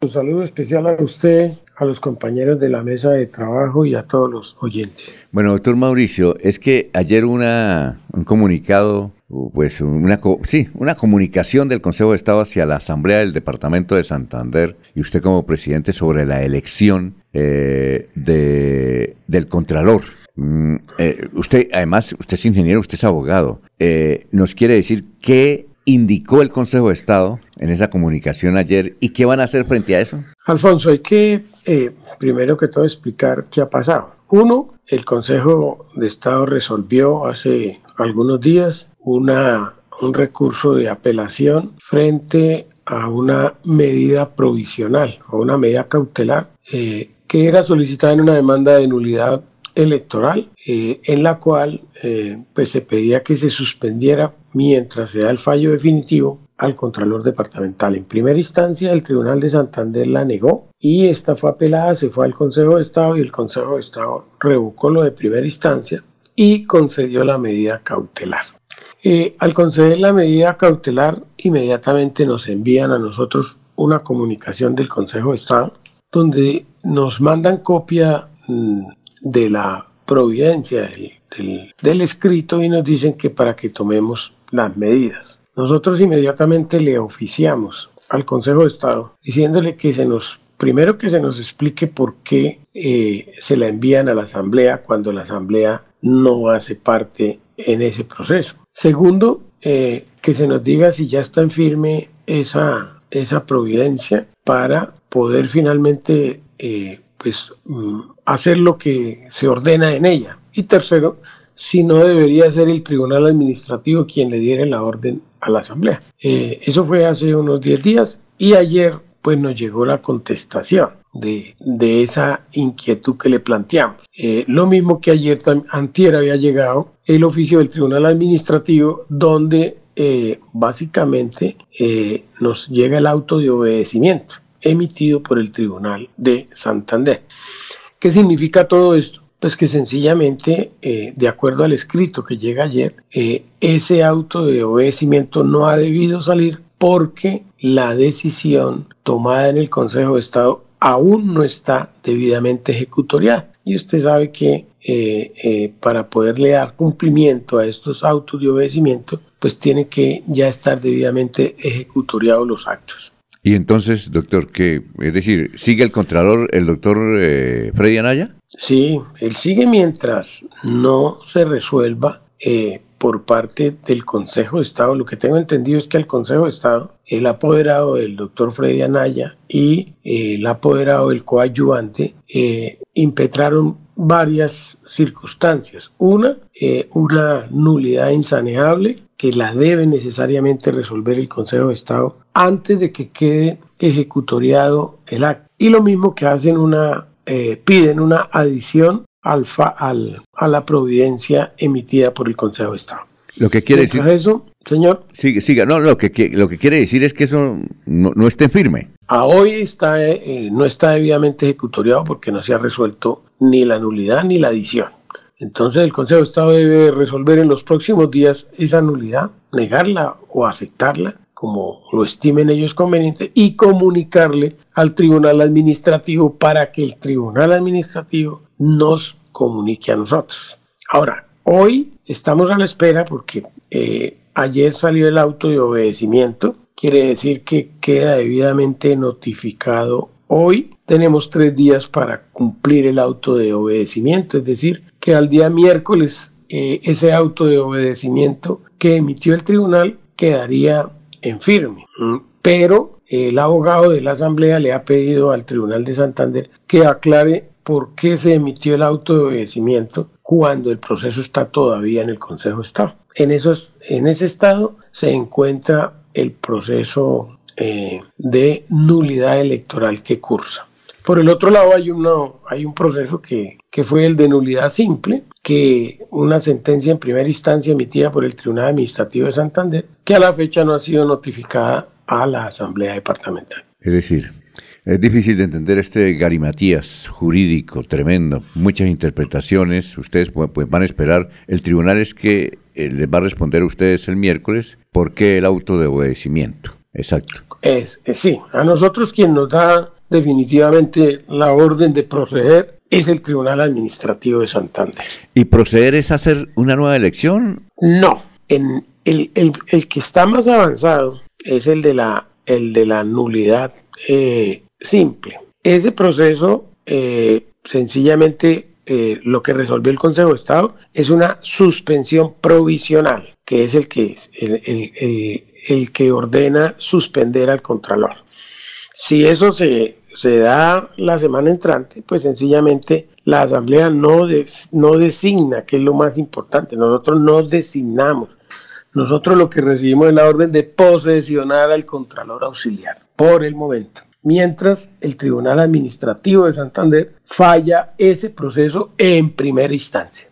Un saludo especial a usted, a los compañeros de la mesa de trabajo y a todos los oyentes. Bueno, doctor Mauricio, es que ayer una, un comunicado, pues una, sí, una comunicación del Consejo de Estado hacia la Asamblea del Departamento de Santander y usted como presidente sobre la elección eh, de, del Contralor. Mm, eh, usted, además, usted es ingeniero, usted es abogado. Eh, ¿Nos quiere decir qué indicó el Consejo de Estado en esa comunicación ayer y qué van a hacer frente a eso? Alfonso, hay que primero que todo explicar qué ha pasado. Uno, el Consejo de Estado resolvió hace algunos días una, un recurso de apelación frente a una medida provisional o una medida cautelar eh, que era solicitada en una demanda de nulidad electoral eh, en la cual eh, pues se pedía que se suspendiera mientras se da el fallo definitivo al Contralor Departamental. En primera instancia, el Tribunal de Santander la negó y esta fue apelada, se fue al Consejo de Estado y el Consejo de Estado revocó lo de primera instancia y concedió la medida cautelar. Eh, al conceder la medida cautelar, inmediatamente nos envían a nosotros una comunicación del Consejo de Estado donde nos mandan copia mm, de la providencia del, escrito y nos dicen que para que tomemos las medidas. Nosotros inmediatamente le oficiamos al Consejo de Estado diciéndole que se nos, primero que se nos explique por qué eh, se la envían a la Asamblea cuando la Asamblea no hace parte en ese proceso. Segundo, eh, que se nos diga si ya está en firme esa, esa providencia para poder finalmente eh, pues, mm, hacer lo que se ordena en ella. Y tercero, si no debería ser el tribunal administrativo quien le diera la orden a la asamblea. Eh, eso fue hace unos 10 días y ayer pues nos llegó la contestación de, esa inquietud que le planteamos. Eh, lo mismo que ayer, antier había llegado el oficio del tribunal administrativo donde básicamente nos llega el auto de obedecimiento emitido por el Tribunal de Santander. ¿Qué significa todo esto? Pues que sencillamente, eh, de acuerdo al escrito que llega ayer, eh, ese auto de obedecimiento no ha debido salir porque la decisión tomada en el Consejo de Estado aún no está debidamente ejecutoriada. Y usted sabe que eh, para poderle dar cumplimiento a estos autos de obedecimiento, pues tiene que ya estar debidamente ejecutoriados los actos. Y entonces, doctor, ¿qué? Es decir, ¿sigue el Contralor, el doctor eh, Freddy Anaya? Sí, él sigue mientras no se resuelva eh, por parte del Consejo de Estado. Lo que tengo entendido es que el Consejo de Estado, el apoderado del doctor Freddy Anaya y eh, el apoderado del coayuvante impetraron varias circunstancias. Una, una nulidad insaneable que la debe necesariamente resolver el Consejo de Estado antes de que quede ejecutoriado el acto. Y lo mismo que hacen una, eh, piden una adición al, a la providencia emitida por el Consejo de Estado. Lo que quiere decir eso, señor. Sigue, siga. No, lo que, lo que quiere decir es que eso no, no esté firme. A hoy está, eh, no está debidamente ejecutoriado porque no se ha resuelto ni la nulidad ni la adición. Entonces el Consejo de Estado debe resolver en los próximos días esa nulidad, negarla o aceptarla como lo estimen ellos conveniente y comunicarle al Tribunal Administrativo para que el Tribunal Administrativo nos comunique a nosotros. Ahora, hoy estamos a la espera porque eh, ayer salió el auto de obedecimiento, quiere decir que queda debidamente notificado hoy. Tenemos tres días para cumplir el auto de obedecimiento, es decir, que al día miércoles eh, ese auto de obedecimiento que emitió el tribunal quedaría en firme. Mm. Pero el abogado de la Asamblea le ha pedido al Tribunal de Santander que aclare por qué se emitió el auto de obedecimiento cuando el proceso está todavía en el Consejo de Estado. En, esos, en ese estado se encuentra el proceso eh, de nulidad electoral que cursa. Por el otro lado hay, uno, hay un proceso que, que fue el de nulidad simple, que una sentencia en primera instancia emitida por el Tribunal Administrativo de Santander, que a la fecha no ha sido notificada a la Asamblea Departamental. Es decir, es difícil de entender este garimatías jurídico tremendo, muchas interpretaciones, ustedes pues, van a esperar, el tribunal es que eh, les va a responder a ustedes el miércoles por qué el auto de obedecimiento. Exacto. Es, sí, a nosotros quien nos da definitivamente la orden de proceder es el Tribunal Administrativo de Santander. ¿Y proceder es hacer una nueva elección? No, en el, que está más avanzado es el de la, el de la nulidad eh, simple. Ese proceso eh, sencillamente eh, lo que resolvió el Consejo de Estado es una suspensión provisional, que es el que, el, el, que ordena suspender al Contralor. Si eso se, se, da la semana entrante, pues sencillamente la Asamblea no, no designa, que es lo más importante, nosotros no designamos. Nosotros lo que recibimos es la orden de posesionar al Contralor Auxiliar por el momento mientras el Tribunal Administrativo de Santander falla ese proceso en primera instancia.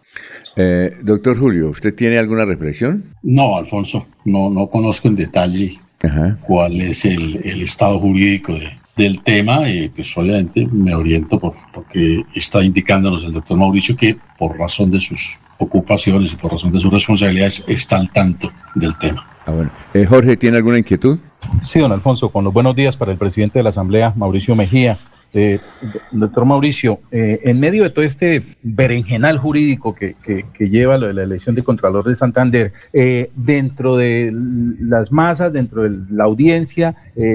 Eh, doctor Julio, ¿usted tiene alguna reflexión? No, Alfonso, no, no conozco en detalle cuál es el, estado jurídico del tema y pues obviamente me oriento por lo que está indicándonos el doctor Mauricio que por razón de sus ocupaciones y por razón de sus responsabilidades está al tanto del tema. Ah, bueno. Eh, Jorge, ¿tiene alguna inquietud? Sí, don Alfonso, con los buenos días para el presidente de la Asamblea, Mauricio Mejía. Eh, doctor Mauricio, eh, en medio de todo este berenjenal jurídico que, lleva lo de la elección de Contralor de Santander, eh, dentro de las masas, dentro de la audiencia,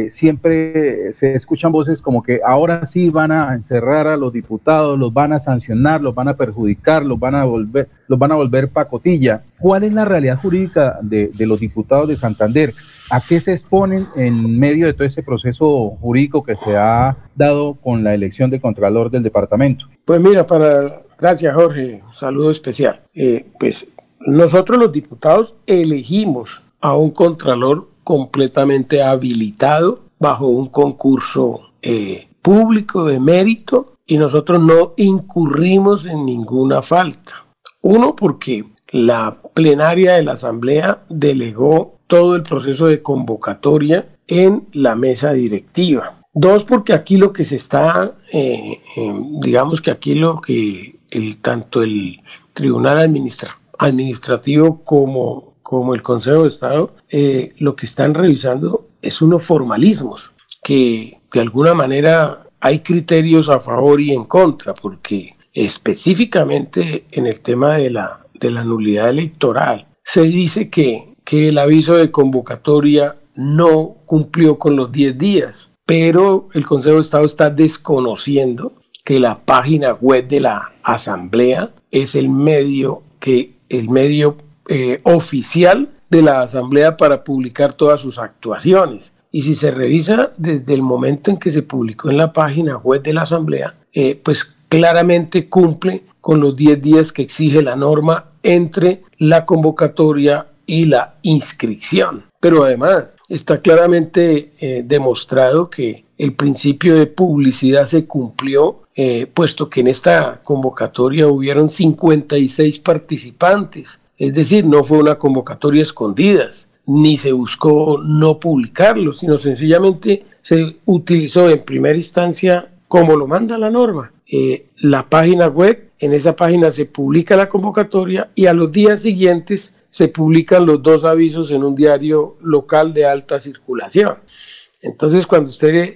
siempre se escuchan voces como que ahora sí van a encerrar a los diputados, los van a sancionar, los van a perjudicar, los van a volver, los van a volver pacotilla. ¿Cuál es la realidad jurídica de los diputados de Santander? ¿A qué se exponen en medio de todo ese proceso jurídico que se ha dado con la elección de Contralor del departamento? Pues mira, para gracias Jorge, un saludo especial. Eh, pues nosotros los diputados elegimos a un Contralor completamente habilitado bajo un concurso eh, público de mérito y nosotros no incurrimos en ninguna falta. Uno, porque la plenaria de la Asamblea delegó todo el proceso de convocatoria en la mesa directiva. Dos, porque aquí lo que se está, eh, digamos que aquí lo que el, tanto el Tribunal Administrativo como, como el Consejo de Estado, eh, lo que están revisando es unos formalismos que de alguna manera hay criterios a favor y en contra, porque específicamente en el tema de la, de la nulidad electoral se dice que que el aviso de convocatoria no cumplió con los 10 días, pero el Consejo de Estado está desconociendo que la página web de la Asamblea es el medio que el medio eh, oficial de la Asamblea para publicar todas sus actuaciones. Y si se revisa desde el momento en que se publicó en la página web de la Asamblea, eh, pues claramente cumple con los 10 días que exige la norma entre la convocatoria y la inscripción. Pero además está claramente eh, demostrado que el principio de publicidad se cumplió, eh, puesto que en esta convocatoria hubieron 56 participantes. Es decir, no fue una convocatoria escondida, ni se buscó no publicarlo, sino sencillamente se utilizó en primera instancia como lo manda la norma. Eh, la página web, en esa página se publica la convocatoria y a los días siguientes se publican los dos avisos en un diario local de alta circulación. Entonces, cuando usted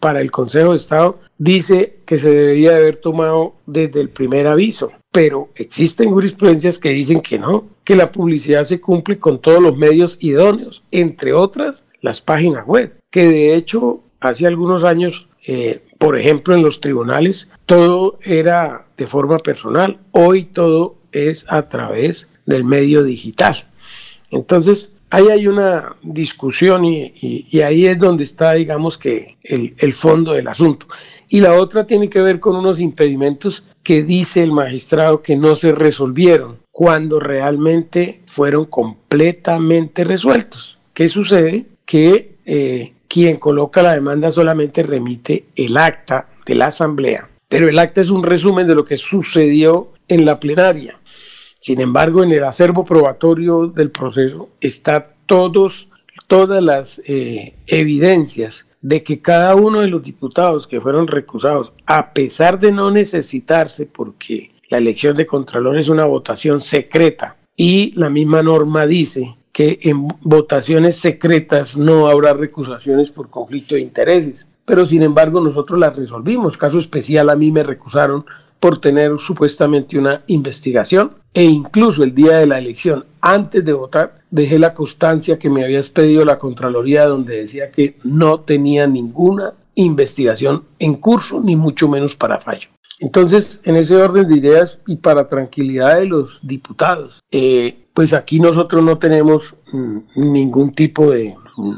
para el Consejo de Estado dice que se debería haber tomado desde el primer aviso, pero existen jurisprudencias que dicen que no, que la publicidad se cumple con todos los medios idóneos, entre otras las páginas web, que de hecho hace algunos años, eh, por ejemplo, en los tribunales, todo era de forma personal, hoy todo es a través del medio digital. Entonces, ahí hay una discusión y, ahí es donde está, digamos que, el, fondo del asunto. Y la otra tiene que ver con unos impedimentos que dice el magistrado que no se resolvieron cuando realmente fueron completamente resueltos. ¿Qué sucede? Que eh, quien coloca la demanda solamente remite el acta de la asamblea, pero el acta es un resumen de lo que sucedió en la plenaria. Sin embargo, en el acervo probatorio del proceso está todos, todas las eh, evidencias de que cada uno de los diputados que fueron recusados, a pesar de no necesitarse, porque la elección de Contralor es una votación secreta, y la misma norma dice que en votaciones secretas no habrá recusaciones por conflicto de intereses. Pero sin embargo nosotros las resolvimos. Caso especial a mí me recusaron por tener supuestamente una investigación e incluso el día de la elección, antes de votar, dejé la constancia que me habías pedido la Contraloría donde decía que no tenía ninguna investigación en curso, ni mucho menos para fallo. Entonces, en ese orden de ideas y para tranquilidad de los diputados, eh, pues aquí nosotros no tenemos mm, ningún tipo de,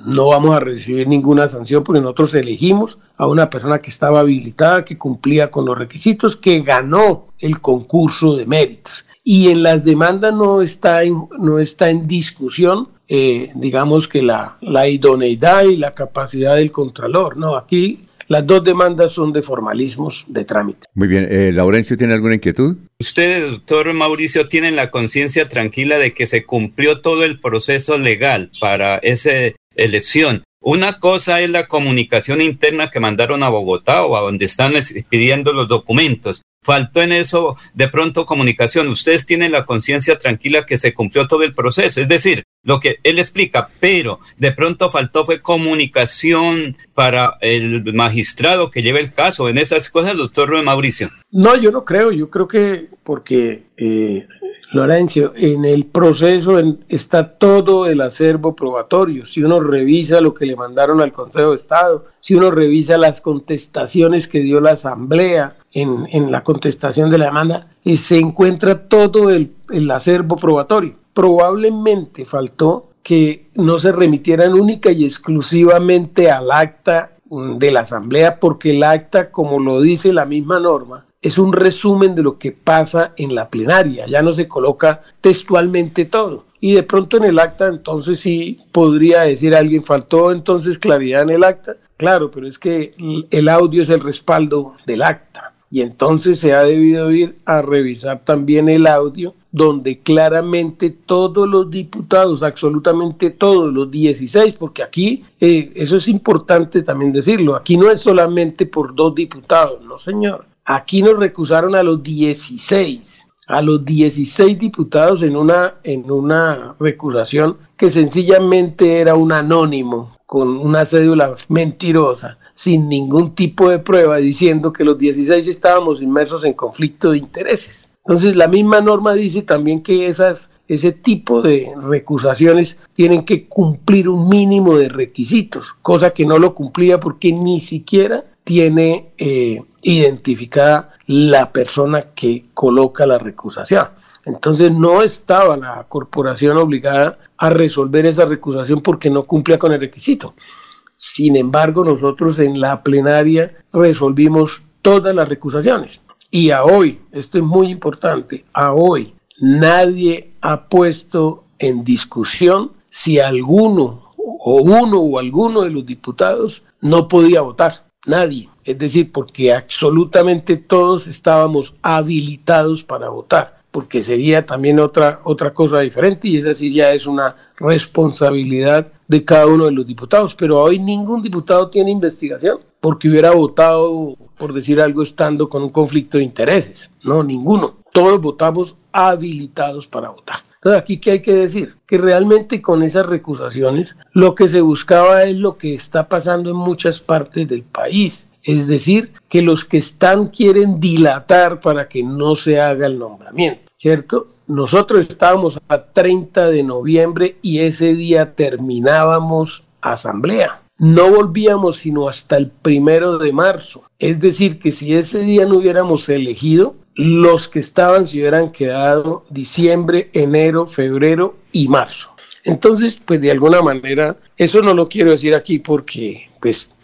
no vamos a recibir ninguna sanción porque nosotros elegimos a una persona que estaba habilitada, que cumplía con los requisitos, que ganó el concurso de méritos. Y en las demandas no está en, no está en discusión, eh, digamos que la, la idoneidad y la capacidad del contralor. No, aquí las dos demandas son de formalismos de trámite. Muy bien. Eh, Laurencio, ¿tiene alguna inquietud? Usted, doctor Mauricio, tienen la conciencia tranquila de que se cumplió todo el proceso legal para esa elección. Una cosa es la comunicación interna que mandaron a Bogotá o a donde están pidiendo los documentos, faltó en eso de pronto comunicación. Ustedes tienen la conciencia tranquila que se cumplió todo el proceso. Es decir, lo que él explica, pero de pronto faltó fue comunicación para el magistrado que lleva el caso en esas cosas, doctor Mauricio. No, yo no creo. Yo creo que porque eh, Lorenzo, en el proceso está todo el acervo probatorio. Si uno revisa lo que le mandaron al Consejo de Estado, si uno revisa las contestaciones que dio la Asamblea en, la contestación de la demanda, y se encuentra todo el acervo probatorio. Probablemente faltó que no se remitieran única y exclusivamente al acta de la Asamblea, porque el acta, como lo dice la misma norma, es un resumen de lo que pasa en la plenaria, ya no se coloca textualmente todo. Y de pronto en el acta, entonces sí podría decir alguien, faltó entonces claridad en el acta. Claro, pero es que el audio es el respaldo del acta. Y entonces se ha debido ir a revisar también el audio, donde claramente todos los diputados, absolutamente todos los 16, porque aquí, eh, eso es importante también decirlo, aquí no es solamente por dos diputados, no señor. Aquí nos recusaron a los 16, a los 16 diputados en una, en una recusación que sencillamente era un anónimo con una cédula mentirosa, sin ningún tipo de prueba, diciendo que los 16 estábamos inmersos en conflicto de intereses. Entonces, la misma norma dice también que esas, ese tipo de recusaciones tienen que cumplir un mínimo de requisitos, cosa que no lo cumplía porque ni siquiera tiene eh, identificada la persona que coloca la recusación. Entonces no estaba la corporación obligada a resolver esa recusación porque no cumplía con el requisito. Sin embargo, nosotros en la plenaria resolvimos todas las recusaciones. Y a hoy, esto es muy importante, a hoy nadie ha puesto en discusión si alguno o uno o alguno de los diputados no podía votar. Nadie es decir, porque absolutamente todos estábamos habilitados para votar, porque sería también otra, otra cosa diferente y esa sí ya es una responsabilidad de cada uno de los diputados, pero hoy ningún diputado tiene investigación porque hubiera votado, por decir algo, estando con un conflicto de intereses, no, ninguno, todos votamos habilitados para votar. Entonces, aquí, ¿qué hay que decir? Que realmente con esas recusaciones lo que se buscaba es lo que está pasando en muchas partes del país, es decir, que los que están quieren dilatar para que no se haga el nombramiento, ¿cierto? Nosotros estábamos a 30 de noviembre y ese día terminábamos asamblea. No volvíamos sino hasta el primero de marzo. Es decir, que si ese día no hubiéramos elegido, los que estaban se hubieran quedado diciembre, enero, febrero y marzo. Entonces, pues de alguna manera, eso no lo quiero decir aquí porque, pues,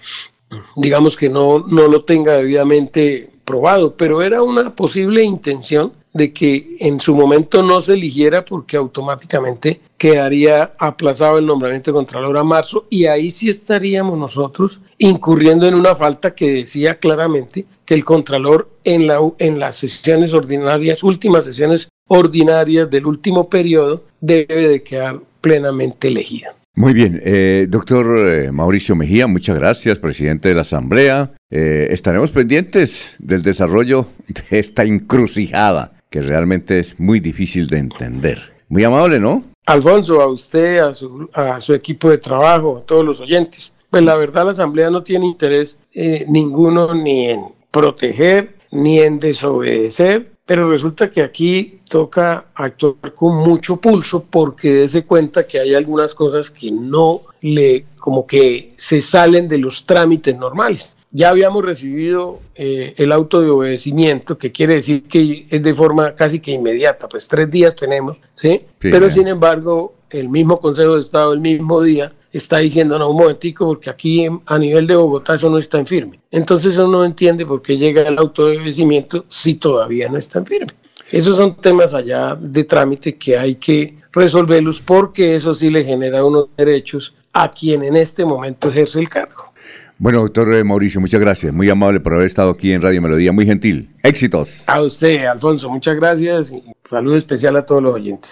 digamos que no, no lo tenga debidamente probado, pero era una posible intención de que en su momento no se eligiera porque automáticamente quedaría aplazado el nombramiento de Contralor a marzo y ahí sí estaríamos nosotros incurriendo en una falta que decía claramente que el Contralor en, la, en las sesiones ordinarias, últimas sesiones ordinarias del último periodo, debe de quedar plenamente elegido. Muy bien, eh, doctor eh, Mauricio Mejía, muchas gracias, presidente de la Asamblea. Eh, estaremos pendientes del desarrollo de esta encrucijada, que realmente es muy difícil de entender. Muy amable, ¿no? Alfonso, a usted, a su, a su equipo de trabajo, a todos los oyentes. Pues la verdad la Asamblea no tiene interés eh, ninguno ni en proteger ni en desobedecer, pero resulta que aquí toca actuar con mucho pulso porque dése cuenta que hay algunas cosas que no le, como que se salen de los trámites normales. Ya habíamos recibido eh, el auto de obedecimiento, que quiere decir que es de forma casi que inmediata, pues tres días tenemos, ¿sí? Pero sin embargo, el mismo Consejo de Estado el mismo día está diciendo, no, un momentico, porque aquí a nivel de Bogotá eso no está en firme. Entonces uno no entiende por qué llega el auto de obedecimiento si todavía no está en firme. Esos son temas allá de trámite que hay que resolverlos porque eso sí le genera unos derechos a quien en este momento ejerce el cargo. Bueno, doctor Mauricio, muchas gracias. Muy amable por haber estado aquí en Radio Melodía. Muy gentil. Éxitos. A usted, Alfonso, muchas gracias. Y saludo especial a todos los oyentes.